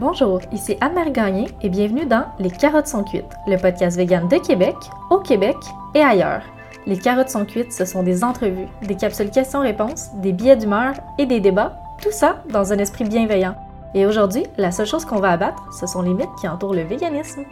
Bonjour, ici Anne-Marie Gagné et bienvenue dans Les carottes sont cuites, le podcast vegan de Québec, au Québec et ailleurs. Les carottes sont cuites, ce sont des entrevues, des capsules questions-réponses, des billets d'humeur et des débats, tout ça dans un esprit bienveillant. Et aujourd'hui, la seule chose qu'on va abattre, ce sont les mythes qui entourent le véganisme.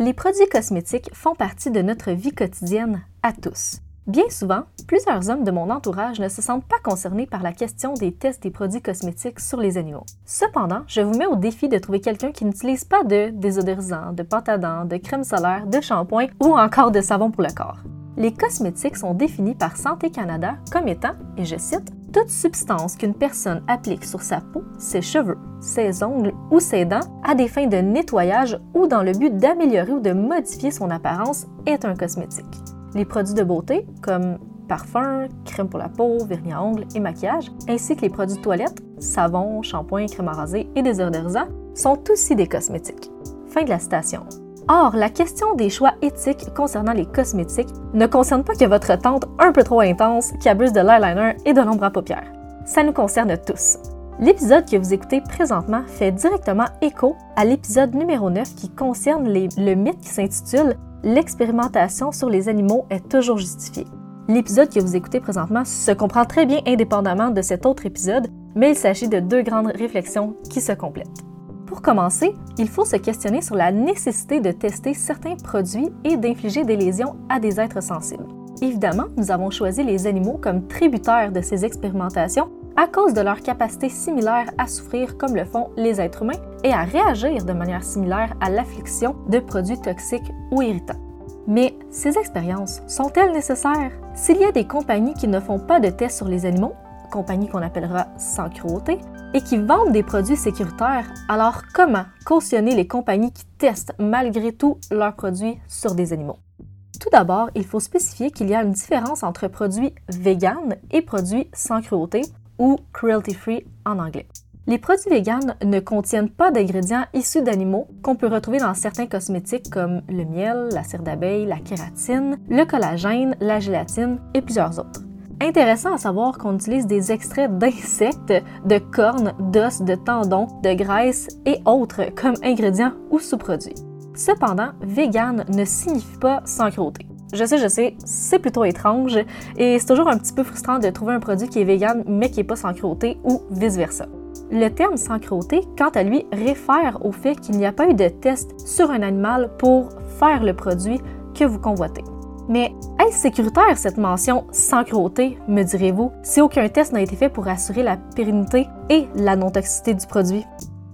Les produits cosmétiques font partie de notre vie quotidienne à tous. Bien souvent, plusieurs hommes de mon entourage ne se sentent pas concernés par la question des tests des produits cosmétiques sur les animaux. Cependant, je vous mets au défi de trouver quelqu'un qui n'utilise pas de désodorisant, de pâte de crème solaire, de shampoing ou encore de savon pour le corps. Les cosmétiques sont définis par Santé Canada comme étant, et je cite, toute substance qu'une personne applique sur sa peau, ses cheveux, ses ongles ou ses dents à des fins de nettoyage ou dans le but d'améliorer ou de modifier son apparence est un cosmétique. Les produits de beauté, comme parfum, crème pour la peau, vernis à ongles et maquillage, ainsi que les produits de toilette, savon, shampoing, crème à raser et désodorisants, sont aussi des cosmétiques. Fin de la citation. Or, la question des choix éthiques concernant les cosmétiques ne concerne pas que votre tante un peu trop intense qui abuse de l'eyeliner et de l'ombre à paupières. Ça nous concerne tous. L'épisode que vous écoutez présentement fait directement écho à l'épisode numéro 9 qui concerne le mythe qui s'intitule l'expérimentation sur les animaux est toujours justifiée. L'épisode que vous écoutez présentement se comprend très bien indépendamment de cet autre épisode, mais il s'agit de deux grandes réflexions qui se complètent. Pour commencer, il faut se questionner sur la nécessité de tester certains produits et d'infliger des lésions à des êtres sensibles. Évidemment, nous avons choisi les animaux comme tributaires de ces expérimentations à cause de leur capacité similaire à souffrir comme le font les êtres humains et à réagir de manière similaire à l'affliction de produits toxiques ou irritants. Mais ces expériences sont-elles nécessaires? S'il y a des compagnies qui ne font pas de tests sur les animaux, compagnies qu'on appellera sans cruauté, et qui vendent des produits sécuritaires, alors comment cautionner les compagnies qui testent malgré tout leurs produits sur des animaux? Tout d'abord, il faut spécifier qu'il y a une différence entre produits vegan et produits sans cruauté ou cruelty-free en anglais. Les produits véganes ne contiennent pas d'ingrédients issus d'animaux qu'on peut retrouver dans certains cosmétiques comme le miel, la cire d'abeille, la kératine, le collagène, la gélatine et plusieurs autres. Intéressant à savoir qu'on utilise des extraits d'insectes, de cornes, d'os, de tendons, de graisse et autres comme ingrédients ou sous-produits. Cependant, vegan ne signifie pas sans cruauté. Je sais, je sais, c'est plutôt étrange et c'est toujours un petit peu frustrant de trouver un produit qui est vegan mais qui n'est pas sans cruauté ou vice-versa. Le terme sans cruauté, quant à lui, réfère au fait qu'il n'y a pas eu de test sur un animal pour faire le produit que vous convoitez. Mais est-ce sécuritaire cette mention sans cruauté, me direz-vous, si aucun test n'a été fait pour assurer la pérennité et la non-toxicité du produit?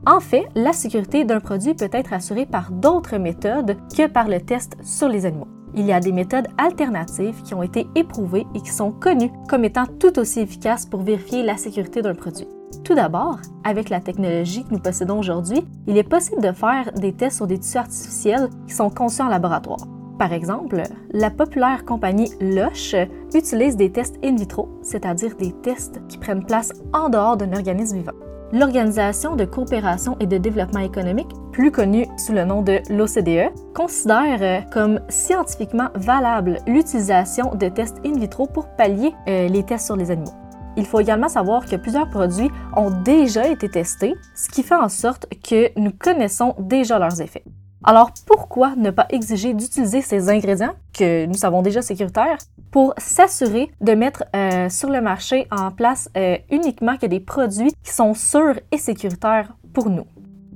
En fait, la sécurité d'un produit peut être assurée par d'autres méthodes que par le test sur les animaux. Il y a des méthodes alternatives qui ont été éprouvées et qui sont connues comme étant tout aussi efficaces pour vérifier la sécurité d'un produit. Tout d'abord, avec la technologie que nous possédons aujourd'hui, il est possible de faire des tests sur des tissus artificiels qui sont conçus en laboratoire. Par exemple, la populaire compagnie Lush utilise des tests in vitro, c'est-à-dire des tests qui prennent place en dehors d'un organisme vivant l'Organisation de coopération et de développement économique, plus connue sous le nom de l'OCDE, considère euh, comme scientifiquement valable l'utilisation de tests in vitro pour pallier euh, les tests sur les animaux. Il faut également savoir que plusieurs produits ont déjà été testés, ce qui fait en sorte que nous connaissons déjà leurs effets. Alors pourquoi ne pas exiger d'utiliser ces ingrédients que nous savons déjà sécuritaires pour s'assurer de mettre euh, sur le marché en place euh, uniquement que des produits qui sont sûrs et sécuritaires pour nous?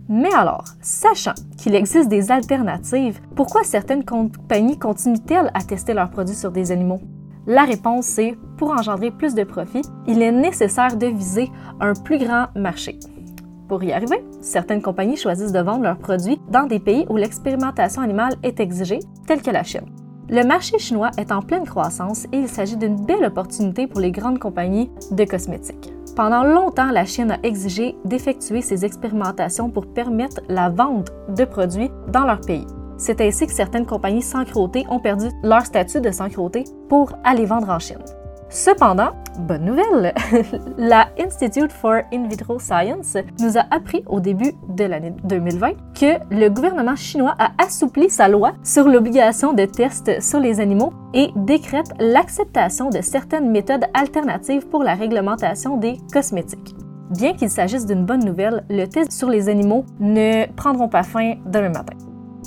Mais alors, sachant qu'il existe des alternatives, pourquoi certaines compagnies continuent-elles à tester leurs produits sur des animaux? La réponse c'est pour engendrer plus de profit, il est nécessaire de viser un plus grand marché. Pour y arriver, certaines compagnies choisissent de vendre leurs produits dans des pays où l'expérimentation animale est exigée, tels que la Chine. Le marché chinois est en pleine croissance et il s'agit d'une belle opportunité pour les grandes compagnies de cosmétiques. Pendant longtemps, la Chine a exigé d'effectuer ces expérimentations pour permettre la vente de produits dans leur pays. C'est ainsi que certaines compagnies sans ont perdu leur statut de sans pour aller vendre en Chine. Cependant, bonne nouvelle, la Institute for In Vitro Science nous a appris au début de l'année 2020 que le gouvernement chinois a assoupli sa loi sur l'obligation de tests sur les animaux et décrète l'acceptation de certaines méthodes alternatives pour la réglementation des cosmétiques. Bien qu'il s'agisse d'une bonne nouvelle, le test sur les animaux ne prendront pas fin demain matin.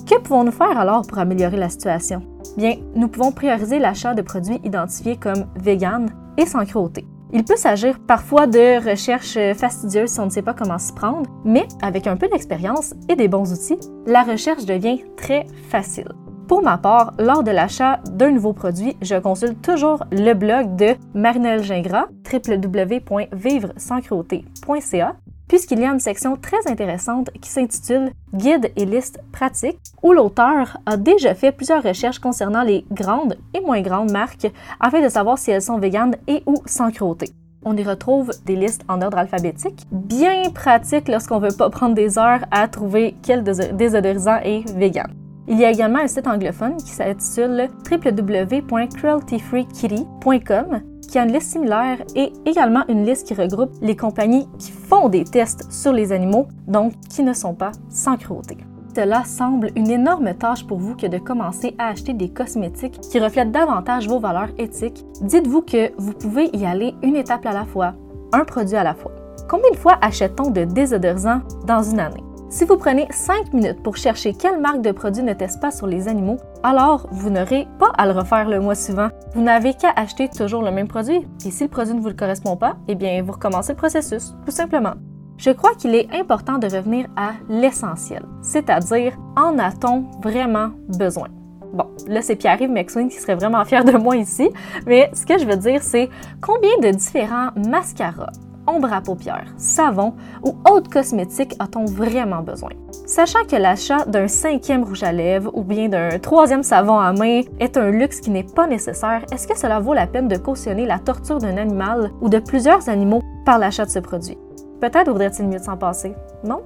Que pouvons-nous faire alors pour améliorer la situation? Bien, nous pouvons prioriser l'achat de produits identifiés comme vegan et sans cruauté. Il peut s'agir parfois de recherches fastidieuses si on ne sait pas comment s'y prendre, mais avec un peu d'expérience et des bons outils, la recherche devient très facile. Pour ma part, lors de l'achat d'un nouveau produit, je consulte toujours le blog de Marinelle Gingras, www.vivresanscruauté.ca, puisqu'il y a une section très intéressante qui s'intitule Guide et liste pratique, où l'auteur a déjà fait plusieurs recherches concernant les grandes et moins grandes marques afin de savoir si elles sont véganes et ou sans cruauté. On y retrouve des listes en ordre alphabétique, bien pratiques lorsqu'on veut pas prendre des heures à trouver quel désodorisant est vegan. Il y a également un site anglophone qui s'intitule www.crueltyfreekitty.com qui a une liste similaire et également une liste qui regroupe les compagnies qui font des tests sur les animaux, donc qui ne sont pas sans cruauté. Cela semble une énorme tâche pour vous que de commencer à acheter des cosmétiques qui reflètent davantage vos valeurs éthiques. Dites-vous que vous pouvez y aller une étape à la fois, un produit à la fois. Combien de fois achète-t-on de désodorisants dans une année? Si vous prenez 5 minutes pour chercher quelle marque de produit ne teste pas sur les animaux, alors vous n'aurez pas à le refaire le mois suivant. Vous n'avez qu'à acheter toujours le même produit. Et si le produit ne vous correspond pas, eh bien, vous recommencez le processus, tout simplement. Je crois qu'il est important de revenir à l'essentiel, c'est-à-dire en a-t-on vraiment besoin? Bon, là, c'est Pierre-Yves McSween qui serait vraiment fier de moi ici, mais ce que je veux dire, c'est combien de différents mascaras, ombre à paupières, savon ou autres cosmétiques a-t-on vraiment besoin? Sachant que l'achat d'un cinquième rouge à lèvres ou bien d'un troisième savon à main est un luxe qui n'est pas nécessaire, est-ce que cela vaut la peine de cautionner la torture d'un animal ou de plusieurs animaux par l'achat de ce produit? Peut-être vaudrait-il mieux s'en passer, non?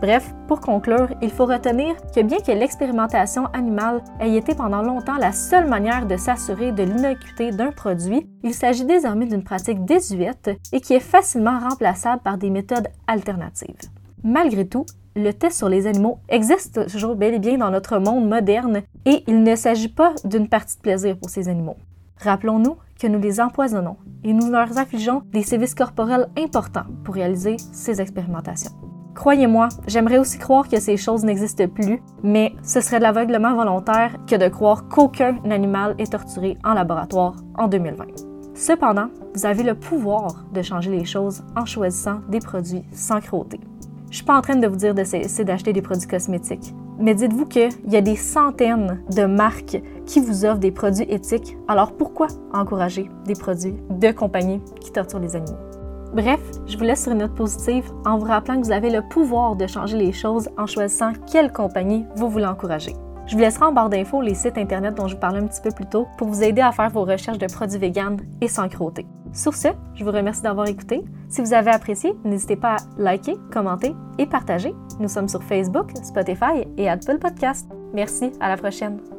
Bref, pour conclure, il faut retenir que bien que l'expérimentation animale ait été pendant longtemps la seule manière de s'assurer de l'innocuité d'un produit, il s'agit désormais d'une pratique désuète et qui est facilement remplaçable par des méthodes alternatives. Malgré tout, le test sur les animaux existe toujours bel et bien dans notre monde moderne et il ne s'agit pas d'une partie de plaisir pour ces animaux. Rappelons-nous que nous les empoisonnons et nous leur affligeons des sévices corporels importants pour réaliser ces expérimentations. Croyez-moi, j'aimerais aussi croire que ces choses n'existent plus, mais ce serait de l'aveuglement volontaire que de croire qu'aucun animal est torturé en laboratoire en 2020. Cependant, vous avez le pouvoir de changer les choses en choisissant des produits sans cruauté. Je suis pas en train de vous dire de cesser d'acheter des produits cosmétiques, mais dites-vous qu'il y a des centaines de marques qui vous offrent des produits éthiques, alors pourquoi encourager des produits de compagnies qui torturent les animaux? Bref, je vous laisse sur une note positive en vous rappelant que vous avez le pouvoir de changer les choses en choisissant quelle compagnie vous voulez encourager. Je vous laisserai en barre d'infos les sites internet dont je vous parlais un petit peu plus tôt pour vous aider à faire vos recherches de produits véganes et sans cruauté. Sur ce, je vous remercie d'avoir écouté. Si vous avez apprécié, n'hésitez pas à liker, commenter et partager. Nous sommes sur Facebook, Spotify et Apple Podcast. Merci, à la prochaine.